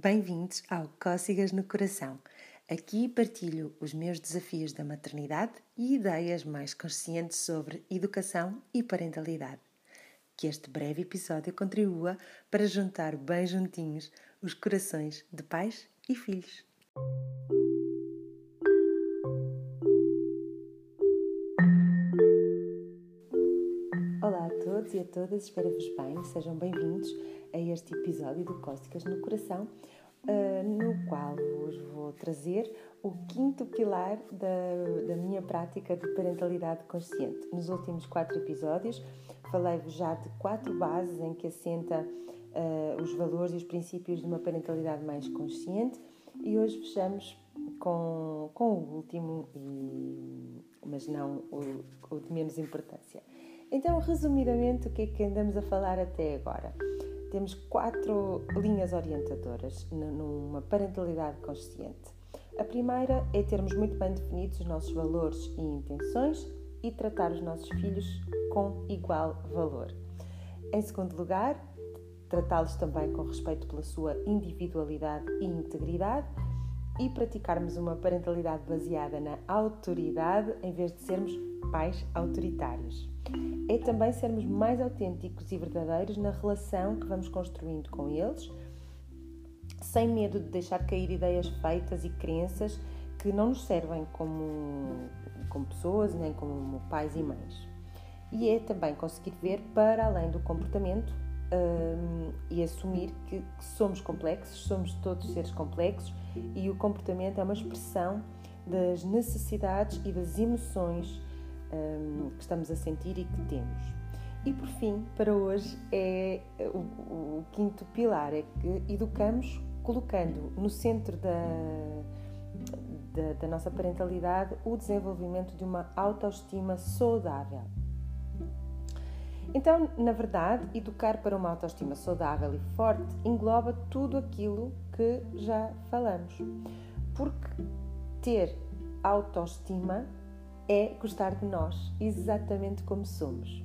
Bem-vindos ao Cócegas no Coração. Aqui partilho os meus desafios da maternidade e ideias mais conscientes sobre educação e parentalidade. Que este breve episódio contribua para juntar bem juntinhos os corações de pais e filhos. Todos e a todas, espero-vos bem, sejam bem-vindos a este episódio do Cósticas no Coração, uh, no qual vos vou trazer o quinto pilar da, da minha prática de parentalidade consciente. Nos últimos quatro episódios falei-vos já de quatro bases em que assenta uh, os valores e os princípios de uma parentalidade mais consciente e hoje fechamos com, com o último, e, mas não o, o de menos importância. Então, resumidamente, o que é que andamos a falar até agora? Temos quatro linhas orientadoras numa parentalidade consciente. A primeira é termos muito bem definidos os nossos valores e intenções e tratar os nossos filhos com igual valor. Em segundo lugar, tratá-los também com respeito pela sua individualidade e integridade e praticarmos uma parentalidade baseada na autoridade em vez de sermos pais autoritários. É também sermos mais autênticos e verdadeiros na relação que vamos construindo com eles, sem medo de deixar cair ideias feitas e crenças que não nos servem como, como pessoas nem como pais e mães. E é também conseguir ver para além do comportamento um, e assumir que, somos complexos, somos todos seres complexos e o comportamento é uma expressão das necessidades e das emoções um, que estamos a sentir e que temos. E por fim, para hoje, é o, o quinto pilar: é que educamos colocando no centro da, da, da nossa parentalidade o desenvolvimento de uma autoestima saudável. Então, na verdade, educar para uma autoestima saudável e forte engloba tudo aquilo que já falamos. Porque ter autoestima é gostar de nós, exatamente como somos.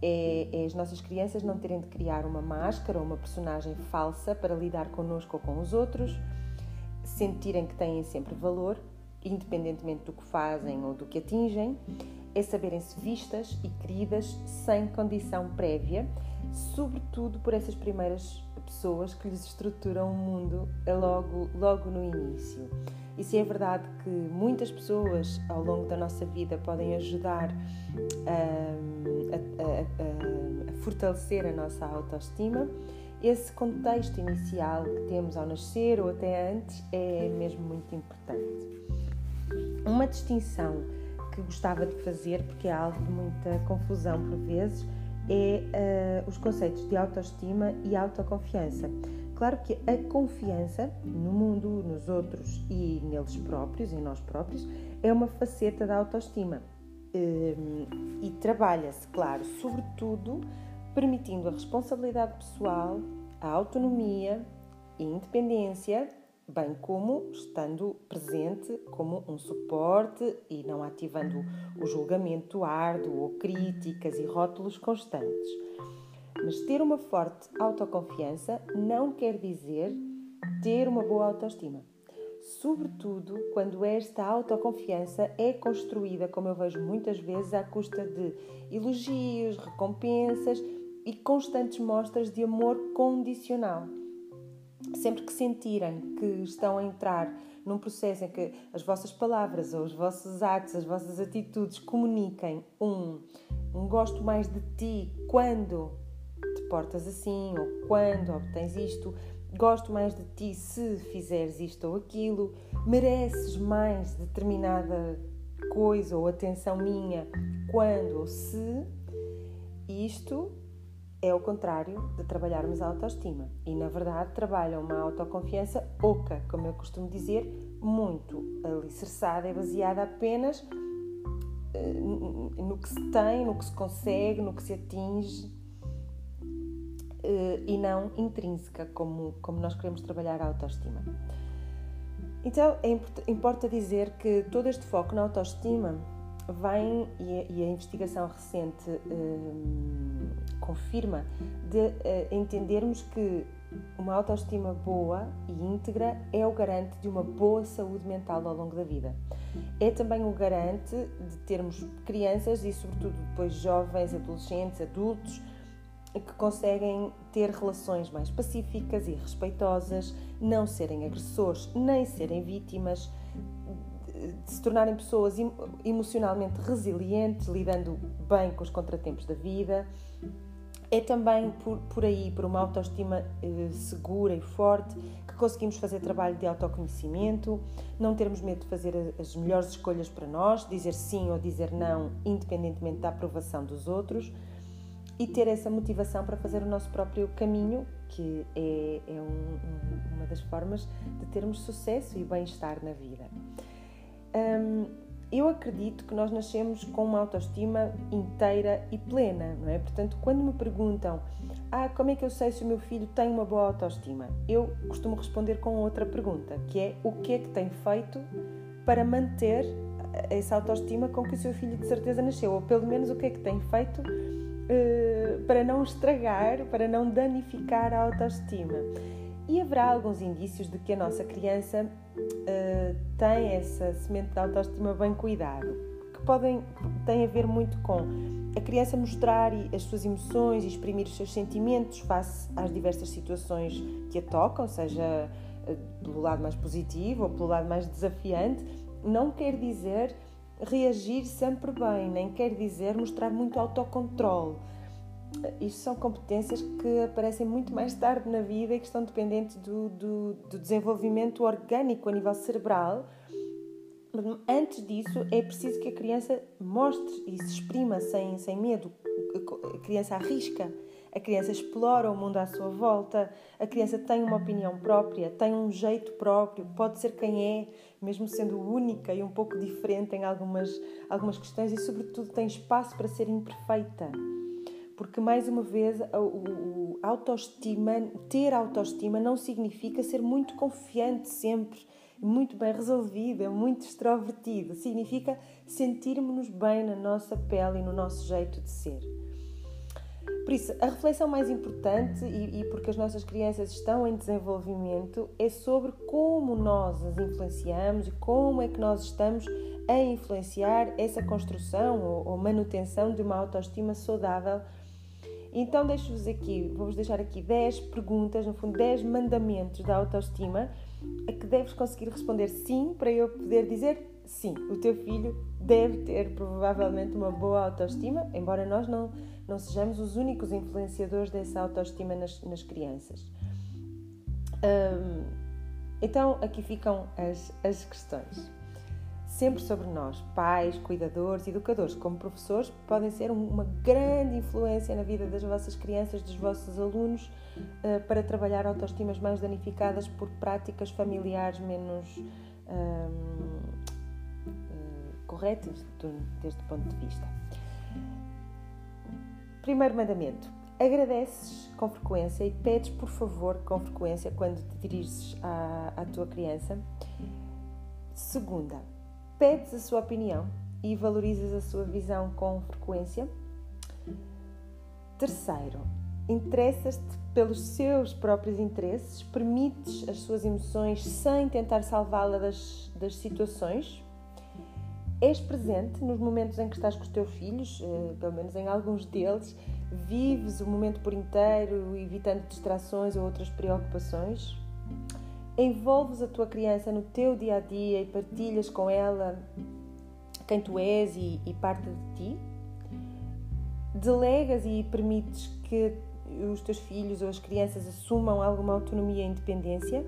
É, é, as nossas crianças não terem de criar uma máscara ou uma personagem falsa para lidar connosco ou com os outros, sentirem que têm sempre valor, independentemente do que fazem ou do que atingem, é saberem-se vistas e queridas sem condição prévia, sobretudo por essas primeiras pessoas que lhes estruturam o mundo logo, logo no início. E se é verdade que muitas pessoas ao longo da nossa vida podem ajudar hum, a, a, a, a fortalecer a nossa autoestima, esse contexto inicial que temos ao nascer ou até antes é mesmo muito importante. Uma distinção que gostava de fazer, porque é algo de muita confusão por vezes, é uh, os conceitos de autoestima e autoconfiança. Claro que a confiança no mundo, nos outros e neles próprios, em nós próprios, é uma faceta da autoestima. Um, e trabalha-se, claro, sobretudo permitindo a responsabilidade pessoal, a autonomia e independência, bem como estando presente como um suporte e não ativando o julgamento árduo ou críticas e rótulos constantes. Mas ter uma forte autoconfiança não quer dizer ter uma boa autoestima. Sobretudo quando esta autoconfiança é construída, como eu vejo muitas vezes, à custa de elogios, recompensas e constantes mostras de amor condicional. Sempre que sentirem que estão a entrar num processo em que as vossas palavras ou os vossos atos, as vossas atitudes comuniquem um, um gosto mais de ti quando te portas assim, ou quando obtens isto, gosto mais de ti se fizeres isto ou aquilo, mereces mais determinada coisa ou atenção minha quando ou se, isto é o contrário de trabalharmos a autoestima. E na verdade trabalham uma autoconfiança oca, como eu costumo dizer, muito alicerçada e baseada apenas eh, no que se tem, no que se consegue, no que se atinge uh, e não intrínseca, como, como nós queremos trabalhar a autoestima. Então, é import, importa dizer que todo este foco na autoestima vem, e a, investigação recente um, confirma, de uh, entendermos que uma autoestima boa e íntegra é o garante de uma boa saúde mental ao longo da vida. É também o garante de termos crianças e, sobretudo, depois jovens, adolescentes, adultos que conseguem ter relações mais pacíficas e respeitosas, não serem agressores nem serem vítimas, de se tornarem pessoas emocionalmente resilientes, lidando bem com os contratempos da vida é também por, por aí, por uma autoestima eh, segura e forte, que conseguimos fazer trabalho de autoconhecimento, não termos medo de fazer as melhores escolhas para nós, dizer sim ou dizer não, independentemente da aprovação dos outros, e ter essa motivação para fazer o nosso próprio caminho, que é, é um, um, uma das formas de termos sucesso e bem-estar na vida. Eu acredito que nós nascemos com uma autoestima inteira e plena, não é? Portanto, quando me perguntam, ah, como é que eu sei se o meu filho tem uma boa autoestima? Eu costumo responder com outra pergunta, que é o que é que tem feito para manter essa autoestima com que o seu filho de certeza nasceu, ou pelo menos o que é que tem feito uh, para não estragar, para não danificar a autoestima. E haverá alguns indícios de que a nossa criança uh, tem essa semente de autoestima bem cuidado, que podem tem a ver muito com a criança mostrar as suas emoções e exprimir os seus sentimentos face às diversas situações que a tocam, seja uh, pelo lado mais positivo ou pelo lado mais desafiante, não quer dizer reagir sempre bem, nem quer dizer mostrar muito autocontrole isto são competências que aparecem muito mais tarde na vida e que estão dependentes do, do, do desenvolvimento orgânico a nível cerebral. Antes disso, é preciso que a criança mostre e se exprima sem, sem medo. A criança arrisca, a criança explora o mundo à sua volta, a criança tem uma opinião própria, tem um jeito próprio, pode ser quem é, mesmo sendo única e um pouco diferente em algumas, algumas questões e, sobretudo, tem espaço para ser imperfeita porque mais uma vez o, autoestima, ter autoestima não significa ser muito confiante sempre, muito bem resolvida, muito extrovertido. Significa sentirmos-nos bem na nossa pele e no nosso jeito de ser. Por isso, a reflexão mais importante, e, e, porque as nossas crianças estão em desenvolvimento, é sobre como nós as influenciamos e como é que nós estamos a influenciar essa construção ou, ou manutenção de uma autoestima saudável então deixo-vos aqui, vou-vos deixar aqui 10 perguntas, no fundo 10 mandamentos da autoestima, a que deves conseguir responder sim para eu poder dizer sim, o teu filho deve ter provavelmente uma boa autoestima, embora nós não, não sejamos os únicos influenciadores dessa autoestima nas, nas crianças. então aqui ficam as, as questões sempre sobre nós. Pais, cuidadores, educadores, como professores, podem ser uma grande influência na vida das vossas crianças, dos vossos alunos, uh, para trabalhar autoestimas mais danificadas por práticas familiares menos uh, corretas, deste ponto de vista. Primeiro mandamento. Agradeces com frequência e pedes, por favor, com frequência quando te diriges à, à tua criança. Segunda, pedes a sua opinião e valorizas a sua visão com frequência. Terceiro, interessas-te pelos seus próprios interesses, permites as suas emoções sem tentar salvá-la das, das situações. És presente nos momentos em que estás com os teus filhos, eh, pelo menos em alguns deles, vives o momento por inteiro, evitando distrações ou outras preocupações envolves a tua criança no teu dia a dia e partilhas com ela quem tu és e, e parte de ti, delegas e permites que os teus filhos ou as crianças assumam alguma autonomia e independência,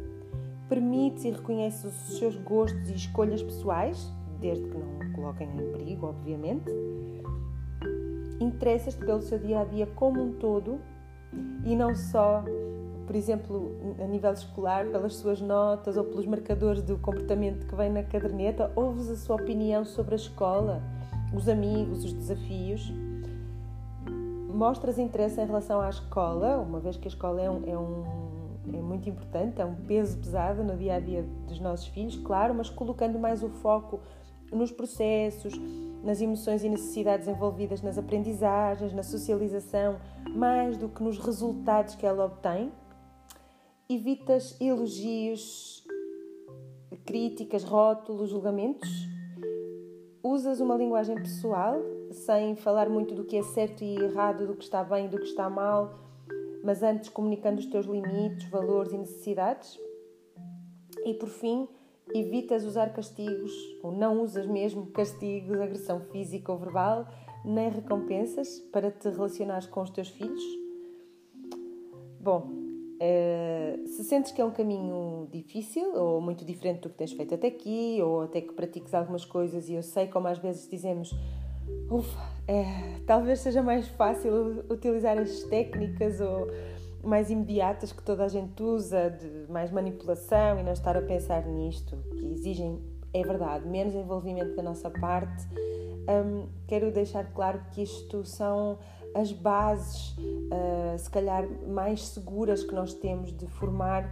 permites e reconheces os seus gostos e escolhas pessoais, desde que não o coloquem em perigo, obviamente. Interessas-te pelo seu dia a dia como um todo e não só por exemplo, a nível escolar, pelas suas notas ou pelos marcadores do comportamento que vem na caderneta, ouves a sua opinião sobre a escola, os amigos, os desafios. Mostras interesse em relação à escola, uma vez que a escola é, um, é, um, é muito importante, é um peso pesado no dia a dia dos nossos filhos, claro, mas colocando mais o foco nos processos, nas emoções e necessidades envolvidas nas aprendizagens, na socialização, mais do que nos resultados que ela obtém. Evitas elogios, críticas, rótulos, julgamentos. Usas uma linguagem pessoal, sem falar muito do que é certo e errado, do que está bem e do que está mal, mas antes comunicando os teus limites, valores e necessidades. E por fim, evitas usar castigos, ou não usas mesmo castigos, agressão física ou verbal, nem recompensas para te relacionares com os teus filhos? Bom, se sentes que é um caminho difícil ou muito diferente do que tens feito até aqui, ou até que pratiques algumas coisas, e eu sei como às vezes dizemos, ufa, é, talvez seja mais fácil utilizar as técnicas ou mais imediatas que toda a gente usa, de mais manipulação e não estar a pensar nisto, que exigem, é verdade, menos envolvimento da nossa parte. Um, quero deixar claro que isto são as bases, uh, se calhar, mais seguras que nós temos de formar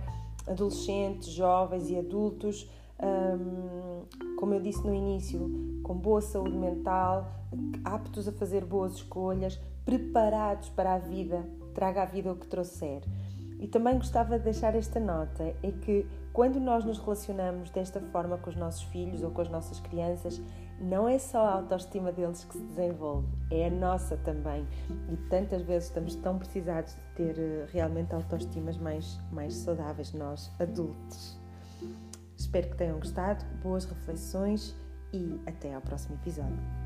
adolescentes, jovens e adultos, um, como eu disse no início, com boa saúde mental, aptos a fazer boas escolhas, preparados para a vida traga à vida o que trouxer. E também gostava de deixar esta nota: é que quando nós nos relacionamos desta forma com os nossos filhos ou com as nossas crianças, não é só a autoestima deles que se desenvolve, é a nossa também. E tantas vezes estamos tão precisados de ter eh, realmente autoestimas mais, mais saudáveis, nós adultos. Espero que tenham gostado, boas reflexões e até ao próximo episódio.